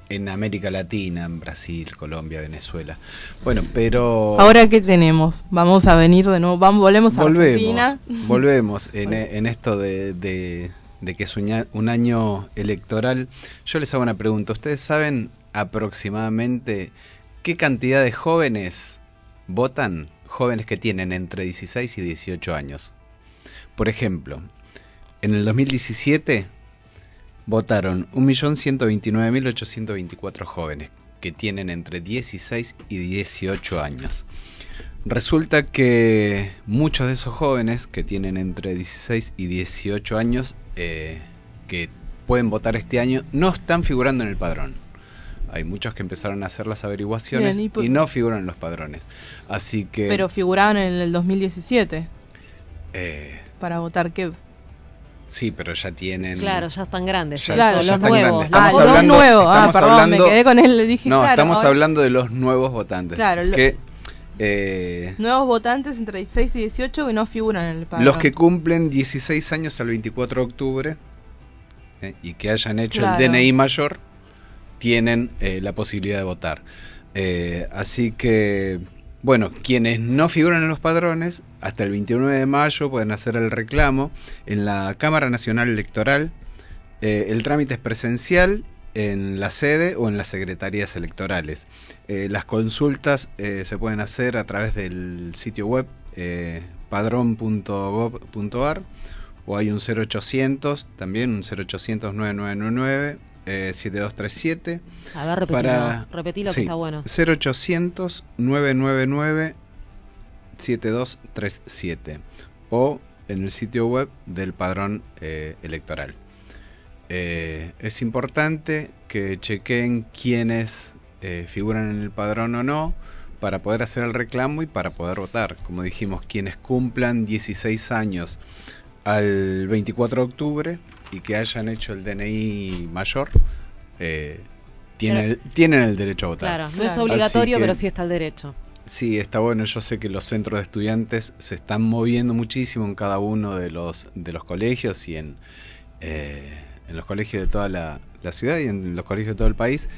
en América Latina, en Brasil, Colombia, Venezuela. Bueno, pero... Ahora, ¿qué tenemos? Vamos a venir de nuevo, vamos, volvemos a volvemos, Argentina. volvemos en, en esto de, de- de que es un año electoral. Yo les hago una pregunta. ¿Ustedes saben aproximadamente qué cantidad de jóvenes votan? Jóvenes que tienen entre 16 y 18 años. Por ejemplo, en el 2017 votaron 1.129.824 jóvenes que tienen entre 16 y 18 años. Resulta que muchos de esos jóvenes que tienen entre 16 y 18 años eh, que pueden votar este año no están figurando en el padrón. Hay muchos que empezaron a hacer las averiguaciones Bien, y no figuran en los padrones. Así que... Pero figuraban en el 2017 eh, para votar qué. sí, pero ya tienen... Claro, ya están grandes. Ya- Claro, ya los están nuevos. grandes. Ah, Estamos los hablando, nuevos. Ah, estamos perdón, hablando- me quedé con él, le dije, No, claro, estamos ahora- hablando de los nuevos votantes. Claro, que, eh, Nuevos votantes entre 16 y 18 que no figuran en el padrón. los que cumplen 16 años al 24 de octubre eh, y que hayan hecho Claro. el DNI mayor tienen eh, la posibilidad de votar. Eh, así que, bueno, quienes no figuran en los padrones, hasta el 29 de mayo pueden hacer el reclamo en la Cámara Nacional Electoral. Eh, el trámite es presencial en la sede o en las secretarías electorales. Las consultas se pueden hacer a través del sitio web padrón.gov.ar o hay un 0800 también, un 0800 9999 eh, 7237. A ver, repetilo, para, repetilo que está bueno. 0800 999 7237 o en el sitio web del padrón eh, electoral. Eh, es importante que chequen quiénes eh, figuran en el padrón o no para poder hacer el reclamo y para poder votar. Como dijimos, quienes cumplan 16 años al 24 de octubre y que hayan hecho el DNI mayor, eh, tienen, el, tienen el derecho a votar. Claro, no es obligatorio, que, pero sí está el derecho. Sí, está bueno. Yo sé que los centros de estudiantes se están moviendo muchísimo en cada uno de los, de los colegios y en, eh, en los colegios de toda la, la, ciudad y en los colegios de todo el país,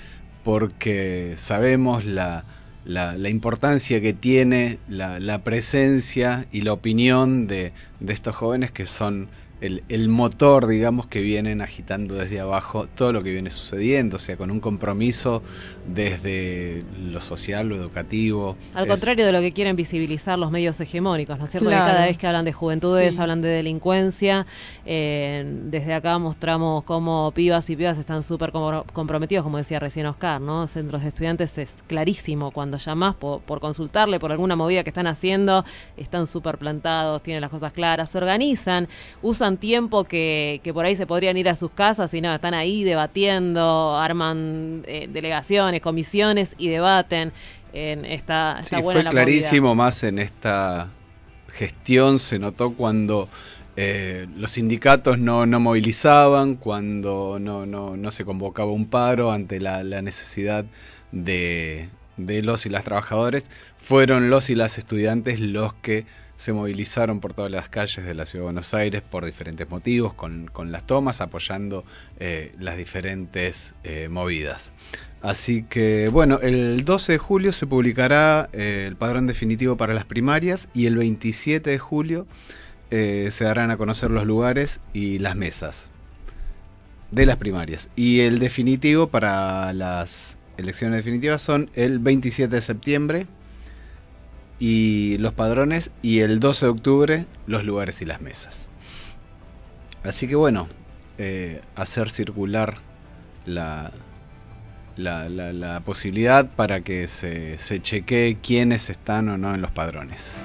porque sabemos la, la, la importancia que tiene la, la, presencia y la opinión de, de estos jóvenes que son el, el, motor, digamos, que vienen agitando desde abajo todo lo que viene sucediendo, o sea, con un compromiso desde lo social, lo educativo. Al es... contrario de lo que quieren visibilizar los medios hegemónicos, ¿no es cierto? Claro. Que cada vez que hablan de juventudes, sí. hablan de delincuencia, eh, desde acá mostramos cómo pibas y pibas están súper comprometidos, como decía recién Oscar, ¿no? Centros de estudiantes es clarísimo, cuando llamás por, por consultarle por alguna movida que están haciendo, están súper plantados, tienen las cosas claras, se organizan, usan tiempo que, que, por ahí se podrían ir a sus casas y no, están ahí debatiendo, arman eh, delegaciones, comisiones y debaten. En esta, sí, buena fue la clarísimo movida. más en esta gestión, se notó cuando eh, los sindicatos no, no movilizaban, cuando no, no, no, se convocaba un paro ante la, la necesidad de, de los y las trabajadores, fueron los y las estudiantes los que se movilizaron por todas las calles de la ciudad de Buenos Aires por diferentes motivos, con, con las tomas, apoyando eh, las diferentes eh, movidas. Así que, bueno, el 12 de julio se publicará eh, el padrón definitivo para las primarias y el 27 de julio se darán a conocer los lugares y las mesas de las primarias. Y el definitivo para las elecciones definitivas son el 27 de septiembre y los padrones y el 12 de octubre los lugares y las mesas. Así que bueno, eh, hacer circular la, la, la, la, posibilidad para que se, se chequee quiénes están o no en los padrones.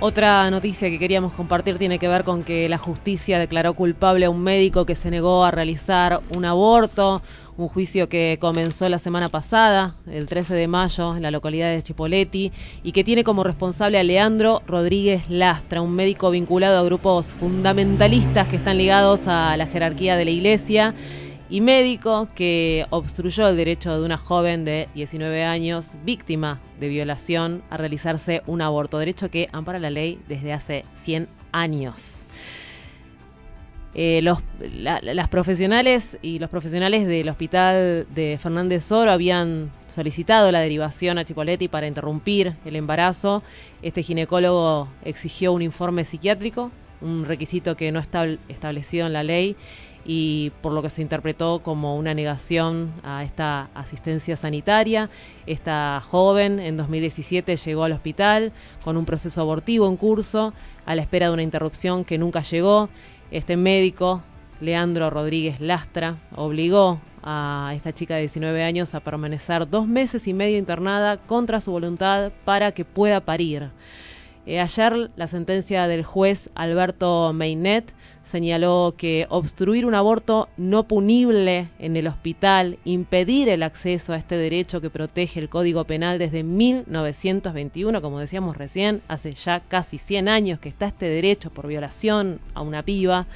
Otra noticia que queríamos compartir tiene que ver con que la justicia declaró culpable a un médico que se negó a realizar un aborto, un juicio que comenzó la semana pasada, el 13 de mayo, en la localidad de Chipoleti, y que tiene como responsable a Leandro Rodríguez Lastra, un médico vinculado a grupos fundamentalistas que están ligados a la jerarquía de la iglesia y médico que obstruyó el derecho de una joven de 19 años, víctima de violación, a realizarse un aborto, derecho que ampara la ley desde hace 100 años. Eh, los, la, las profesionales y los profesionales del hospital de Fernández Oro habían solicitado la derivación a Chipoletti para interrumpir el embarazo. Este ginecólogo exigió un informe psiquiátrico, un requisito que no está establecido en la ley y por lo que se interpretó como una negación a esta asistencia sanitaria. Esta joven en 2017 llegó al hospital con un proceso abortivo en curso a la espera de una interrupción que nunca llegó. Este médico, Leandro Rodríguez Lastra, obligó a esta chica de 19 años a permanecer dos meses y medio internada contra su voluntad para que pueda parir. Eh, ayer la sentencia del juez Alberto Meinet señaló que obstruir un aborto no punible en el hospital, impedir el acceso a este derecho que protege el Código Penal desde 1921, como decíamos recién, hace ya casi 100 años que está este derecho por violación a una piba,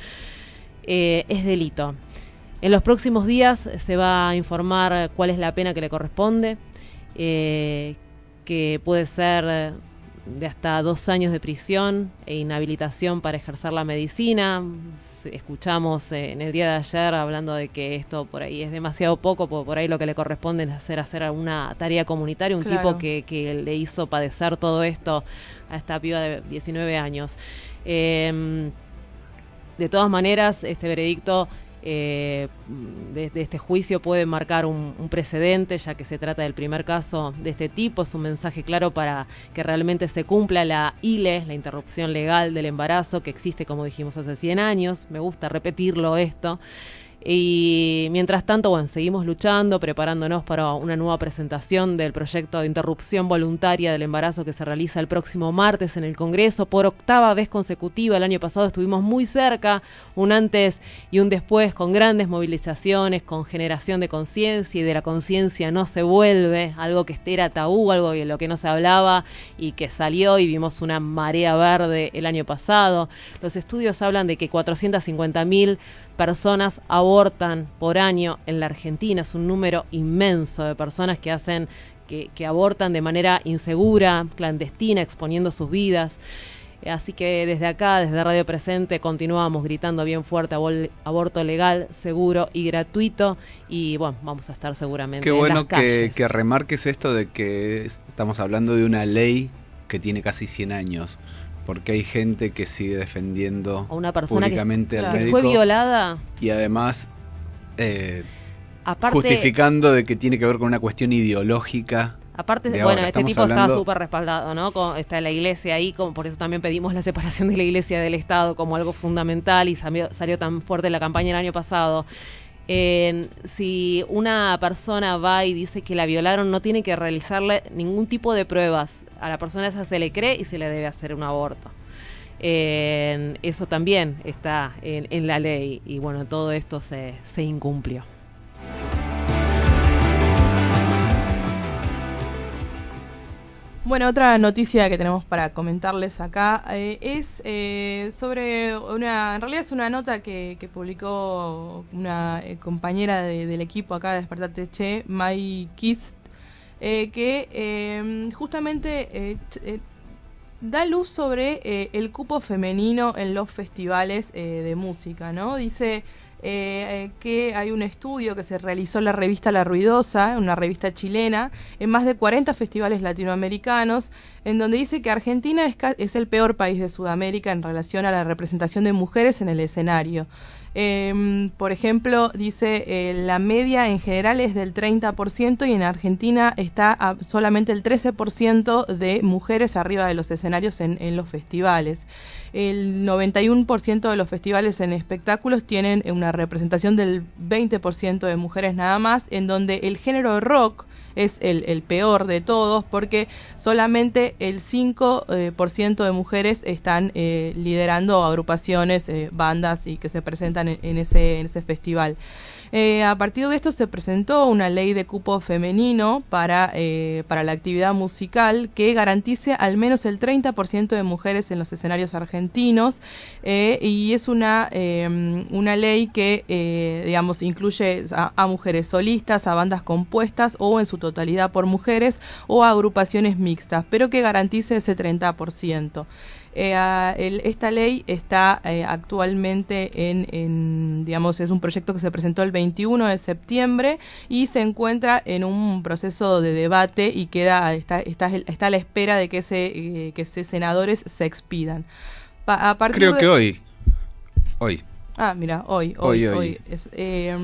eh, es delito. En los próximos días se va a informar cuál es la pena que le corresponde, eh, que puede ser de hasta dos años de prisión e inhabilitación para ejercer la medicina. Escuchamos eh, en el día de ayer hablando de que esto por ahí es demasiado poco, porque por ahí lo que le corresponde es hacer, hacer una tarea comunitaria, un Claro. tipo que, que le hizo padecer todo esto a esta piba de 19 años. Eh, de todas maneras, este veredicto eh, de, este juicio puede marcar un, un precedente, ya que se trata del primer caso de este tipo. Es un mensaje claro para que realmente se cumpla la ILE, la interrupción legal del embarazo, que existe, como dijimos, hace 100 años. Me gusta repetirlo esto. Y mientras tanto, bueno, seguimos luchando, preparándonos para una nueva presentación del proyecto de interrupción voluntaria del embarazo que se realiza el próximo martes en el Congreso por octava vez consecutiva. El año pasado estuvimos muy cerca, un antes y un después, con grandes movilizaciones, con generación de conciencia y de la conciencia no se vuelve, algo que era tabú, algo de lo que no se hablaba y que salió y vimos una marea verde el año pasado. Los estudios hablan de que 450 mil personas abortan por año en la Argentina. Es un número inmenso de personas que hacen, que, que abortan de manera insegura, clandestina, exponiendo sus vidas. Así que desde acá, desde Radio Presente, continuamos gritando bien fuerte abol- aborto legal, seguro y gratuito. Y bueno, vamos a estar seguramente Qué en bueno las que, calles. que remarques esto de que estamos hablando de una ley que tiene casi 100 años. Porque hay gente que sigue defendiendo A una persona que, públicamente al que médico fue violada. y además eh, Aparte, justificando de que tiene que ver con una cuestión ideológica. Aparte, de bueno, ahora. este Estamos tipo está hablando- súper respaldado, ¿no? Con- está la iglesia ahí, como, por eso también pedimos la separación de la iglesia del Estado como algo fundamental y salió, salió tan fuerte la campaña el año pasado. Si una persona va y dice que la violaron, no tiene que realizarle ningún tipo de pruebas. A la persona esa se le cree y se le debe hacer un aborto. Eso también está en, en la ley y bueno, todo esto se, se incumplió. Bueno, otra noticia que tenemos para comentarles acá eh, es eh, sobre una, en realidad es una nota que, publicó una eh, compañera de- del equipo acá de Despertate Che, Mai Kist, eh, que eh, justamente da luz sobre el cupo femenino en los festivales de música, ¿no? Dice eh, eh, que hay un estudio que se realizó en la revista La Ruidosa, una revista chilena, en más de 40 festivales latinoamericanos, en donde dice que Argentina es, es el peor país de Sudamérica en relación a la representación de mujeres en el escenario. Em, por ejemplo, dice eh, la media en general es del 30% y en Argentina está solamente el 13% de mujeres arriba de los escenarios en, los festivales. El 91% de los festivales en espectáculos tienen una representación del 20% de mujeres nada más, en donde el género rock es el, peor de todos porque solamente el 5% eh, de mujeres están eh, liderando agrupaciones, bandas y que se presentan en, ese, festival. Eh, a partir de esto se presentó una ley de cupo femenino para, eh, para la actividad musical que garantice al menos el 30% de mujeres en los escenarios argentinos eh, y es una, eh, una ley que, digamos, incluye a, a mujeres solistas, a bandas compuestas o en su totalidad por mujeres o a agrupaciones mixtas, pero que garantice ese 30%. Eh, a- el- esta ley está eh, actualmente en, en, digamos, es un proyecto que se presentó el 21 de septiembre y se encuentra en un proceso de debate y queda está, está, está a la espera de que se, eh, que se senadores se expidan. Pa- a partir Creo de- que hoy. Hoy. Ah, mira, hoy, Hoy, hoy, hoy. hoy. Es, eh,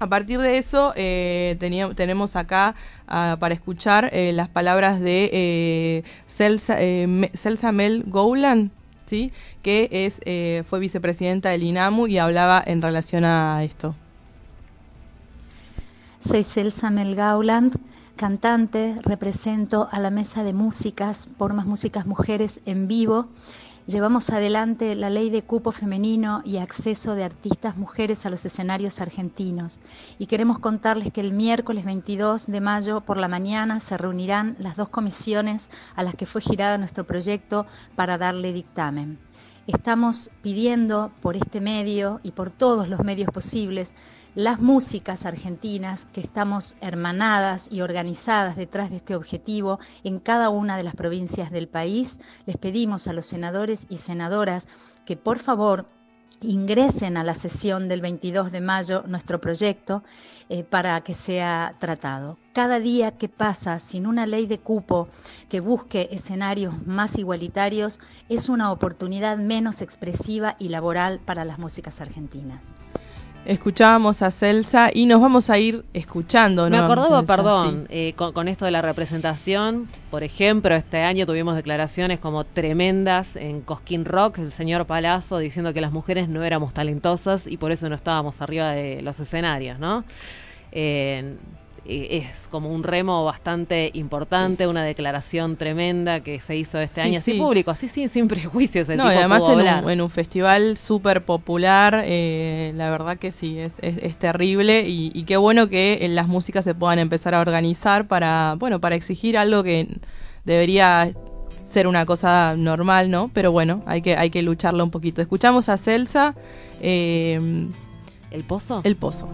a partir de eso, eh, tenemos acá ah, para escuchar eh, las palabras de eh, Celsa, eh, Celsa Mel Goulan, ¿sí? que es, fue vicepresidenta del INAMU y hablaba en relación a esto. Soy Celsa Melgauland, cantante, represento a la Mesa de Músicas por Más Músicas Mujeres en vivo. Llevamos adelante la ley de cupo femenino y acceso de artistas mujeres a los escenarios argentinos. Y queremos contarles que el miércoles 22 de mayo por la mañana se reunirán las dos comisiones a las que fue girado nuestro proyecto para darle dictamen. Estamos pidiendo por este medio y por todos los medios posibles las músicas argentinas que estamos hermanadas y organizadas detrás de este objetivo en cada una de las provincias del país, les pedimos a los senadores y senadoras que por favor ingresen a la sesión del 22 de mayo nuestro proyecto eh, para que sea tratado. Cada día que pasa sin una ley de cupo que busque escenarios más igualitarios es una oportunidad menos expresiva y laboral para las músicas argentinas escuchábamos a Celsa y nos vamos a ir escuchando. Me acordaba, perdón, eh, con, esto de la representación, por ejemplo, este año tuvimos declaraciones como tremendas en Cosquín Rock, el señor Palazzo diciendo que las mujeres no éramos talentosas y por eso no estábamos arriba de los escenarios, ¿no? Eh, es como un remo bastante importante, una declaración tremenda que se hizo este año así público, así sin, sin prejuicios. no, además en un, festival súper popular, eh, la verdad que sí, es, es, terrible y, qué bueno que en las músicas se puedan empezar a organizar para, bueno, para exigir algo que debería ser una cosa normal, ¿no? Pero bueno, hay que, hay que lucharlo un poquito. Escuchamos a Celsa. Eh, ¿El Pozo? El Pozo.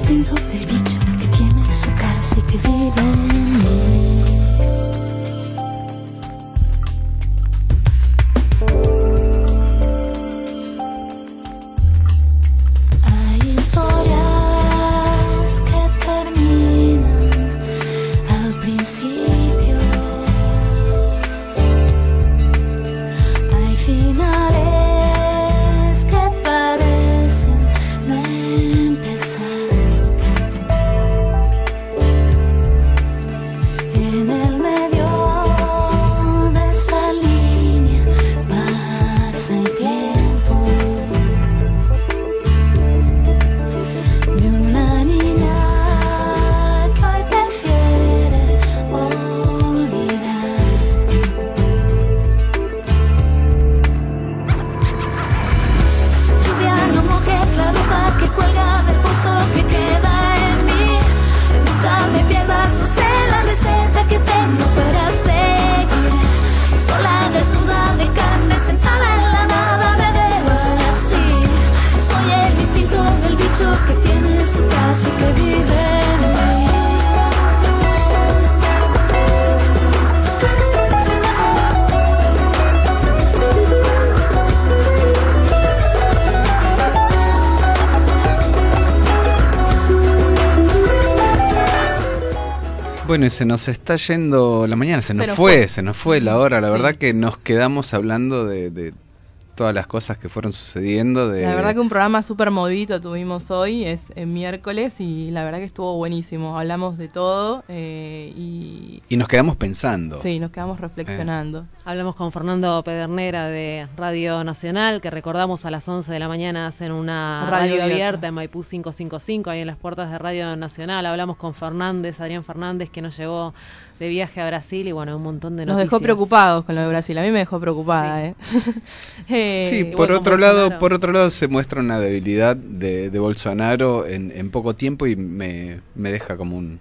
Instinto del bicho que tiene su casa y que vive en mí. Bueno, y se nos está yendo la mañana, se nos, fue, se nos fue la hora. La verdad que nos quedamos hablando de, de todas las cosas que fueron sucediendo. De... La verdad que un programa súper movido tuvimos hoy, es en miércoles, y la verdad que estuvo buenísimo. Hablamos de todo eh, y... Y nos quedamos pensando. Sí, nos quedamos reflexionando. Eh. Hablamos con Fernando Pedernera de Radio Nacional, que recordamos a las 11 de la mañana hacen una radio, abierta en Maipú 555, ahí en las puertas de Radio Nacional. Hablamos con Fernández, Adrián Fernández, que nos llevó de viaje a Brasil y bueno, un montón de noticias. Nos dejó preocupados con lo de Brasil. A mí me dejó preocupada, ¿eh? sí, eh, por otro lado, por otro lado se muestra una debilidad de, de Bolsonaro en, en, poco tiempo y me, me deja como un,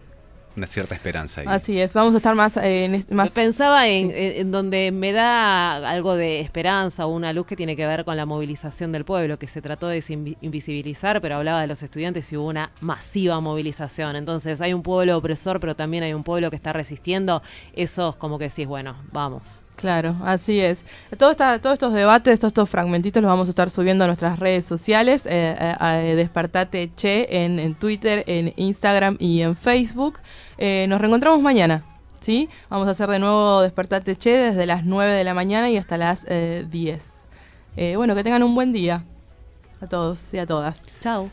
una cierta esperanza ahí. Así es, vamos a estar más en más pensaba en, donde me da algo de esperanza o una luz que tiene que ver con la movilización del pueblo, que se trató de invisibilizar, pero hablaba de los estudiantes y hubo una masiva movilización. Entonces, hay un pueblo opresor, pero también hay un pueblo que está resistiendo. Eso es como que decís, bueno, vamos. Claro, así es. Todo todos estos debates, todos estos fragmentitos los vamos a estar subiendo a nuestras redes sociales, eh, eh Despertate Che en, Twitter, en Instagram y en Facebook. Eh, nos reencontramos mañana, ¿sí? Vamos a hacer de nuevo Despertate Che desde las 9 de la mañana y hasta las eh, 10. Eh, bueno, que tengan un buen día a todos y a todas. Chao.